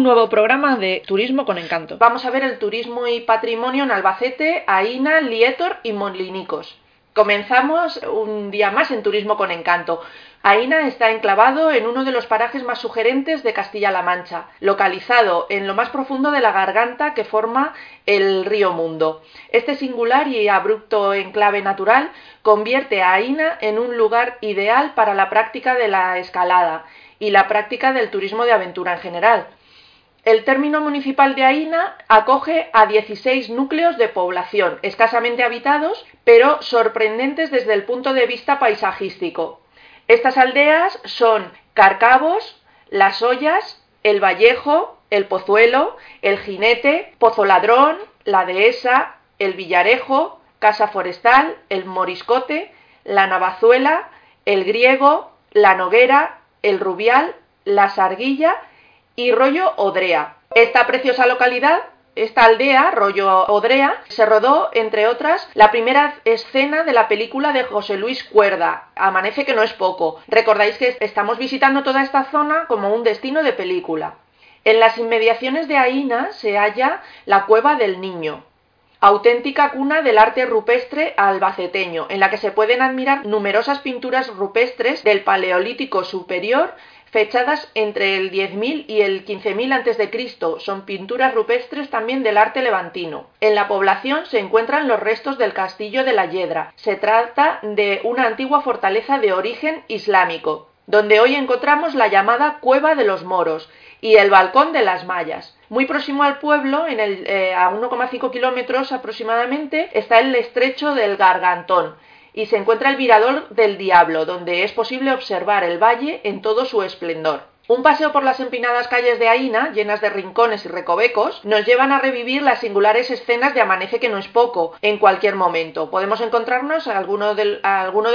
Un nuevo programa de Turismo con Encanto. Vamos a ver el turismo y patrimonio en Albacete, Aina, Lietor y Molinicos. Comenzamos un día más en Turismo con Encanto. Aina está enclavado en uno de los parajes más sugerentes de Castilla-La Mancha, localizado en lo más profundo de la garganta que forma el río Mundo. Este singular y abrupto enclave natural convierte a Aina en un lugar ideal para la práctica de la escalada y la práctica del turismo de aventura en general. El término municipal de Aina acoge a 16 núcleos de población, escasamente habitados, pero sorprendentes desde el punto de vista paisajístico. Estas aldeas son Carcabos, Las Ollas, El Vallejo, El Pozuelo, El Jinete, Pozo Ladrón, La Dehesa, El Villarejo, Casa Forestal, El Moriscote, La Navazuela, El Griego, La Noguera, El Rubial, La Sarguilla y Rollo Odrea. Esta preciosa localidad esta aldea, Rollo Odrea, se rodó, entre otras, la primera escena de la película de José Luis Cuerda, Amanece que no es poco. Recordáis que estamos visitando toda esta zona como un destino de película. En las inmediaciones de Aina se halla la Cueva del Niño, auténtica cuna del arte rupestre albaceteño, en la que se pueden admirar numerosas pinturas rupestres del Paleolítico superior fechadas entre el 10.000 y el 15.000 a.C. Son pinturas rupestres también del arte levantino. En la población se encuentran los restos del castillo de la Yedra. Se trata de una antigua fortaleza de origen islámico, donde hoy encontramos la llamada Cueva de los Moros y el Balcón de las Mayas. Muy próximo al pueblo, en el, eh, a 1,5 kilómetros aproximadamente, está el estrecho del Gargantón, y se encuentra el Mirador del Diablo, donde es posible observar el valle en todo su esplendor. Un paseo por las empinadas calles de Aina, llenas de rincones y recovecos, nos llevan a revivir las singulares escenas de Amanece que no es poco, en cualquier momento. Podemos encontrarnos a alguno, de,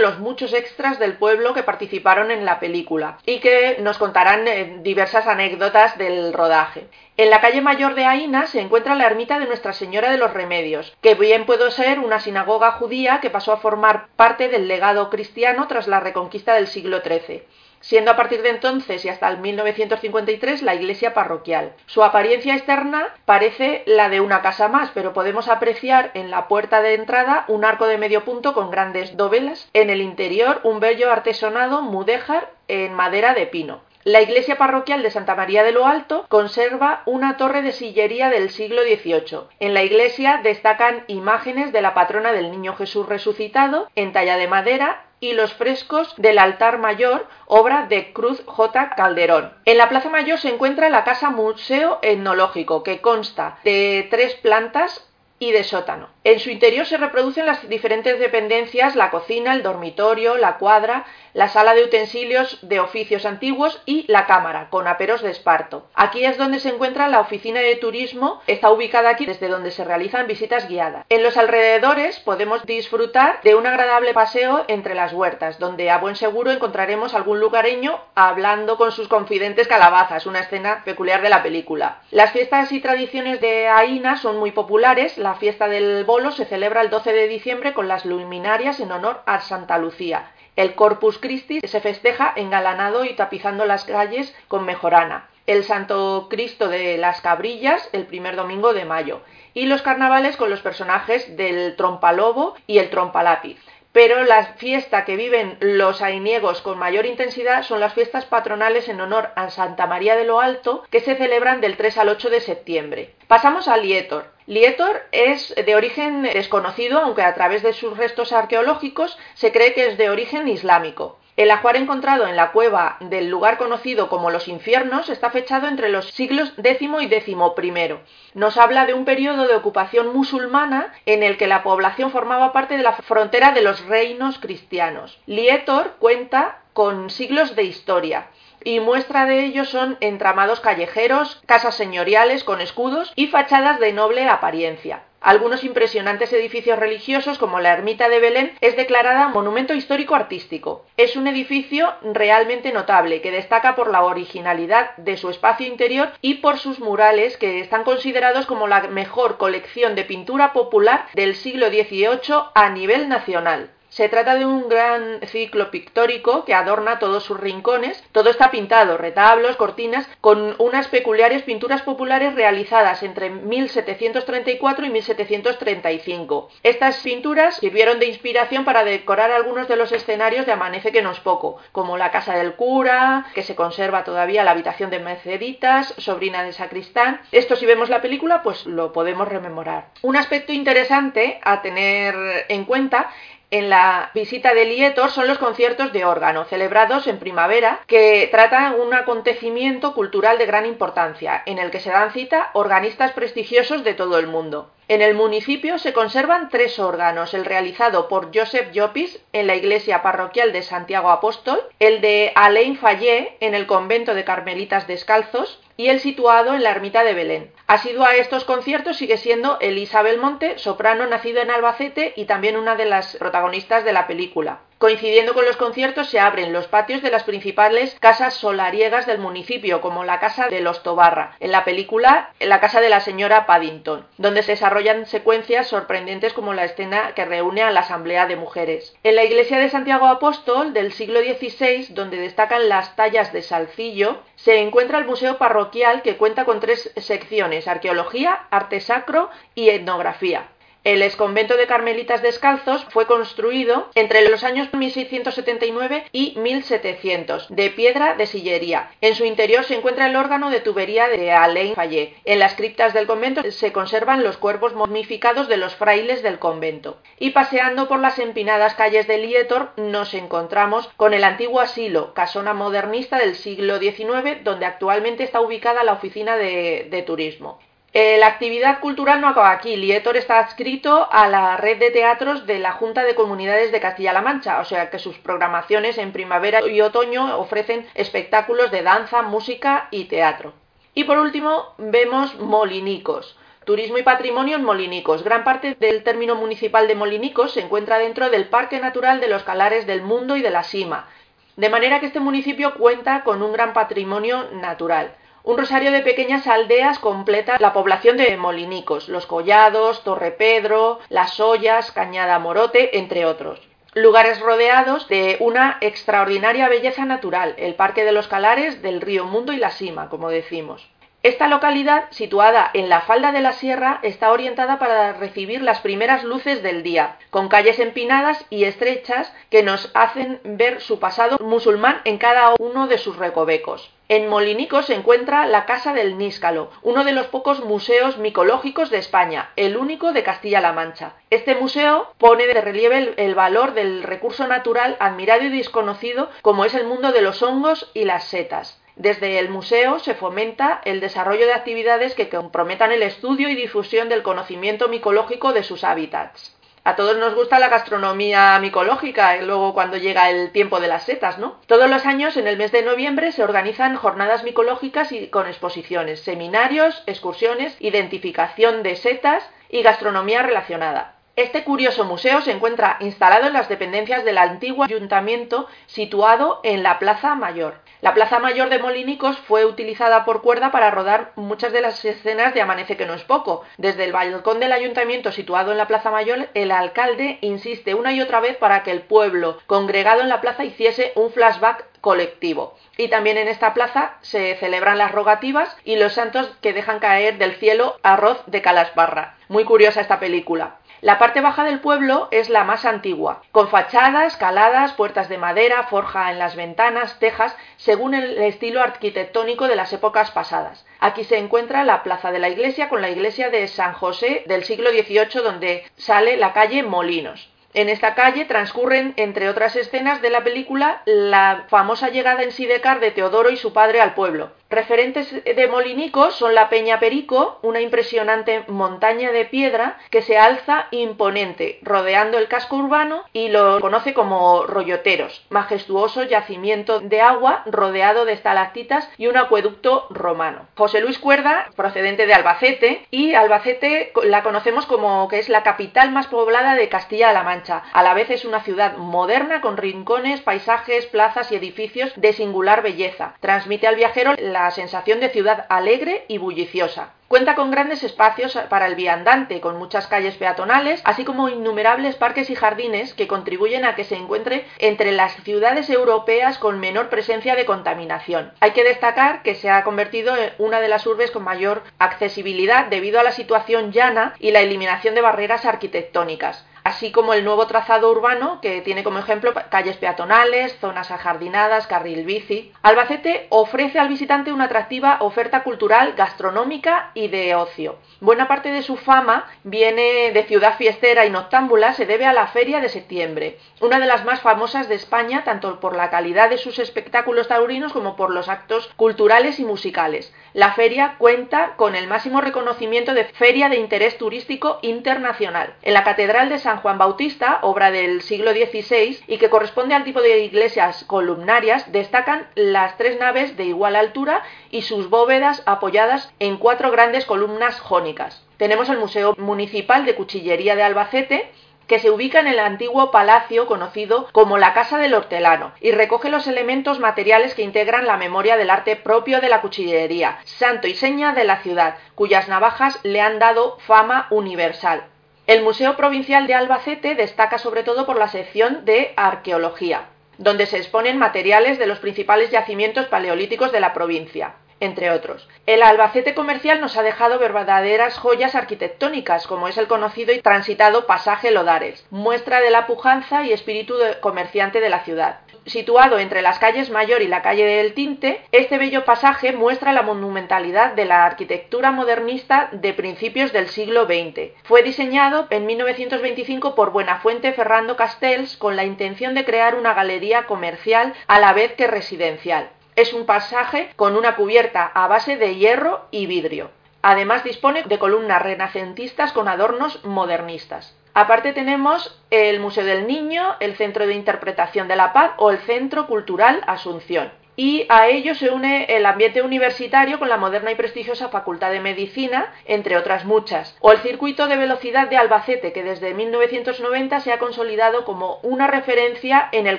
los muchos extras del pueblo que participaron en la película y que nos contarán eh, diversas anécdotas del rodaje. En la calle mayor de Aina se encuentra la ermita de Nuestra Señora de los Remedios, que bien puede ser una sinagoga judía que pasó a formar parte del legado cristiano tras la reconquista del siglo XIII siendo a partir de entonces y hasta el 1953 la iglesia parroquial. Su apariencia externa parece la de una casa más, pero podemos apreciar en la puerta de entrada un arco de medio punto con grandes dovelas, en el interior un bello artesonado mudéjar en madera de pino. La iglesia parroquial de Santa María de lo Alto conserva una torre de sillería del siglo XVIII. En la iglesia destacan imágenes de la patrona del Niño Jesús resucitado en talla de madera y los frescos del altar mayor, obra de Cruz J. Calderón. En la Plaza Mayor se encuentra la Casa Museo Etnológico, que consta de tres plantas y de sótano. En su interior se reproducen las diferentes dependencias, la cocina, el dormitorio, la cuadra, la sala de utensilios de oficios antiguos y la cámara, con aperos de esparto. Aquí es donde se encuentra la oficina de turismo, está ubicada aquí desde donde se realizan visitas guiadas. En los alrededores podemos disfrutar de un agradable paseo entre las huertas, donde a buen seguro encontraremos algún lugareño hablando con sus confidentes calabazas, una escena peculiar de la película. Las fiestas y tradiciones de Aina son muy populares, la fiesta del bolo se celebra el 12 de diciembre con las luminarias en honor a Santa Lucía el Corpus Christi se festeja engalanado y tapizando las calles con mejorana. El Santo Cristo de las Cabrillas el primer domingo de mayo. Y los carnavales con los personajes del trompalobo y el trompalápiz pero la fiesta que viven los ainiegos con mayor intensidad son las fiestas patronales en honor a Santa María de lo Alto, que se celebran del 3 al 8 de septiembre. Pasamos a Lietor. Lietor es de origen desconocido, aunque a través de sus restos arqueológicos se cree que es de origen islámico. El ajuar encontrado en la cueva del lugar conocido como los infiernos está fechado entre los siglos X y XI. Nos habla de un periodo de ocupación musulmana en el que la población formaba parte de la frontera de los reinos cristianos. Lietor cuenta con siglos de historia. y muestra de ello son entramados callejeros, casas señoriales con escudos y fachadas de noble apariencia. Algunos impresionantes edificios religiosos, como la Ermita de Belén, es declarada Monumento Histórico Artístico. Es un edificio realmente notable, que destaca por la originalidad de su espacio interior y por sus murales, que están considerados como la mejor colección de pintura popular del siglo XVIII a nivel nacional. Se trata de un gran ciclo pictórico que adorna todos sus rincones. Todo está pintado, retablos, cortinas, con unas peculiares pinturas populares realizadas entre 1734 y 1735. Estas pinturas sirvieron de inspiración para decorar algunos de los escenarios de Amanece que no es poco, como la casa del cura, que se conserva todavía la habitación de Merceditas, sobrina de sacristán. Esto si vemos la película, pues lo podemos rememorar. Un aspecto interesante a tener en cuenta en la visita de Lietor son los conciertos de órgano, celebrados en primavera, que tratan un acontecimiento cultural de gran importancia, en el que se dan cita organistas prestigiosos de todo el mundo. En el municipio se conservan tres órganos, el realizado por Joseph Llopis en la iglesia parroquial de Santiago Apóstol, el de Alain Fallé en el convento de Carmelitas Descalzos y el situado en la ermita de Belén. Asiduo a estos conciertos sigue siendo Elisa Belmonte, soprano nacida en Albacete y también una de las protagonistas de la película. Coincidiendo con los conciertos se abren los patios de las principales casas solariegas del municipio, como la Casa de los Tobarra, en la película La Casa de la Señora Paddington, donde se desarrollan secuencias sorprendentes como la escena que reúne a la Asamblea de Mujeres. En la iglesia de Santiago Apóstol del siglo XVI, donde destacan las tallas de Salcillo, se encuentra el Museo Parroquial que cuenta con tres secciones, arqueología, arte sacro y etnografía. El exconvento de Carmelitas Descalzos fue construido entre los años 1679 y 1700, de piedra de sillería. En su interior se encuentra el órgano de tubería de Alain Fallé. En las criptas del convento se conservan los cuerpos momificados de los frailes del convento. Y paseando por las empinadas calles de Lietor nos encontramos con el antiguo asilo, casona modernista del siglo XIX, donde actualmente está ubicada la oficina de, de turismo. Eh, la actividad cultural no acaba aquí. Lietor está adscrito a la red de teatros de la Junta de Comunidades de Castilla-La Mancha, o sea que sus programaciones en primavera y otoño ofrecen espectáculos de danza, música y teatro. Y por último vemos Molinicos. Turismo y patrimonio en Molinicos. Gran parte del término municipal de Molinicos se encuentra dentro del Parque Natural de los Calares del Mundo y de la Sima, de manera que este municipio cuenta con un gran patrimonio natural. Un rosario de pequeñas aldeas completa la población de Molinicos, Los Collados, Torre Pedro, Las Ollas, Cañada Morote, entre otros. Lugares rodeados de una extraordinaria belleza natural, el Parque de los Calares del Río Mundo y la Sima, como decimos. Esta localidad, situada en la falda de la sierra, está orientada para recibir las primeras luces del día, con calles empinadas y estrechas que nos hacen ver su pasado musulmán en cada uno de sus recovecos. En Molinico se encuentra la Casa del Níscalo, uno de los pocos museos micológicos de España, el único de Castilla-La Mancha. Este museo pone de relieve el, el, valor del recurso natural admirado y desconocido como es el mundo de los hongos y las setas. Desde el museo se fomenta el desarrollo de actividades que comprometan el estudio y difusión del conocimiento micológico de sus hábitats. A todos nos gusta la gastronomía micológica, y luego cuando llega el tiempo de las setas, ¿no? Todos los años, en el mes de noviembre, se organizan jornadas micológicas y con exposiciones, seminarios, excursiones, identificación de setas y gastronomía relacionada. Este curioso museo se encuentra instalado en las dependencias del antiguo ayuntamiento situado en la Plaza Mayor. La Plaza Mayor de Molinicos fue utilizada por cuerda para rodar muchas de las escenas de Amanece que no es poco. Desde el balcón del ayuntamiento situado en la Plaza Mayor, el alcalde insiste una y otra vez para que el pueblo congregado en la plaza hiciese un flashback colectivo. Y también en esta plaza se celebran las rogativas y los santos que dejan caer del cielo arroz de calasparra. Muy curiosa esta película. La parte baja del pueblo es la más antigua, con fachadas, caladas, puertas de madera, forja en las ventanas, tejas, según el estilo arquitectónico de las épocas pasadas. Aquí se encuentra la plaza de la iglesia con la iglesia de San José del siglo XVIII donde sale la calle Molinos. En esta calle transcurren, entre otras escenas de la película, la famosa llegada en Sidecar de Teodoro y su padre al pueblo. Referentes de Molinicos son la Peña Perico, una impresionante montaña de piedra que se alza imponente, rodeando el casco urbano y lo conoce como Rolloteros, majestuoso yacimiento de agua rodeado de estalactitas y un acueducto romano. José Luis Cuerda, procedente de Albacete, y Albacete la conocemos como que es la capital más poblada de Castilla-La A la vez es una ciudad moderna con rincones, paisajes, plazas y edificios de singular belleza. Transmite al viajero la sensación de ciudad alegre y bulliciosa. Cuenta con grandes espacios para el viandante, con muchas calles peatonales, así como innumerables parques y jardines que contribuyen a que se encuentre entre las ciudades europeas con menor presencia de contaminación. Hay que destacar que se ha convertido en una de las urbes con mayor accesibilidad debido a la situación llana y la eliminación de barreras arquitectónicas así como el nuevo trazado urbano que tiene como ejemplo calles peatonales, zonas ajardinadas, carril bici. Albacete ofrece al visitante una atractiva oferta cultural, gastronómica y de ocio. Buena parte de su fama viene de ciudad fiestera y noctámbula, se debe a la Feria de Septiembre, una de las más famosas de España tanto por la calidad de sus espectáculos taurinos como por los actos culturales y musicales. La feria cuenta con el máximo reconocimiento de Feria de Interés Turístico Internacional. En la Catedral de San San Juan Bautista, obra del siglo XVI y que corresponde al tipo de iglesias columnarias, destacan las tres naves de igual altura y sus bóvedas apoyadas en cuatro grandes columnas jónicas. Tenemos el Museo Municipal de Cuchillería de Albacete, que se ubica en el antiguo palacio conocido como la Casa del Hortelano y recoge los elementos materiales que integran la memoria del arte propio de la cuchillería, santo y seña de la ciudad, cuyas navajas le han dado fama universal. El Museo Provincial de Albacete destaca sobre todo por la sección de arqueología, donde se exponen materiales de los principales yacimientos paleolíticos de la provincia entre otros. El Albacete comercial nos ha dejado verdaderas joyas arquitectónicas, como es el conocido y transitado pasaje Lodares, muestra de la pujanza y espíritu comerciante de la ciudad. Situado entre las calles Mayor y la calle del Tinte, este bello pasaje muestra la monumentalidad de la arquitectura modernista de principios del siglo XX. Fue diseñado en 1925 por Buenafuente Ferrando Castells con la intención de crear una galería comercial a la vez que residencial. Es un pasaje con una cubierta a base de hierro y vidrio. Además dispone de columnas renacentistas con adornos modernistas. Aparte tenemos el Museo del Niño, el Centro de Interpretación de la Paz o el Centro Cultural Asunción y a ello se une el ambiente universitario con la moderna y prestigiosa Facultad de Medicina, entre otras muchas, o el circuito de velocidad de Albacete, que desde 1990 se ha consolidado como una referencia en el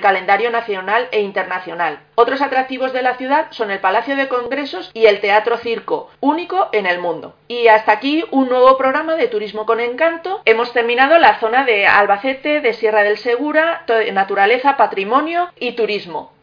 calendario nacional e internacional. Otros atractivos de la ciudad son el Palacio de Congresos y el Teatro Circo, único en el mundo. Y hasta aquí un nuevo programa de Turismo con Encanto. Hemos terminado la zona de Albacete, de Sierra del Segura, naturaleza, patrimonio y turismo.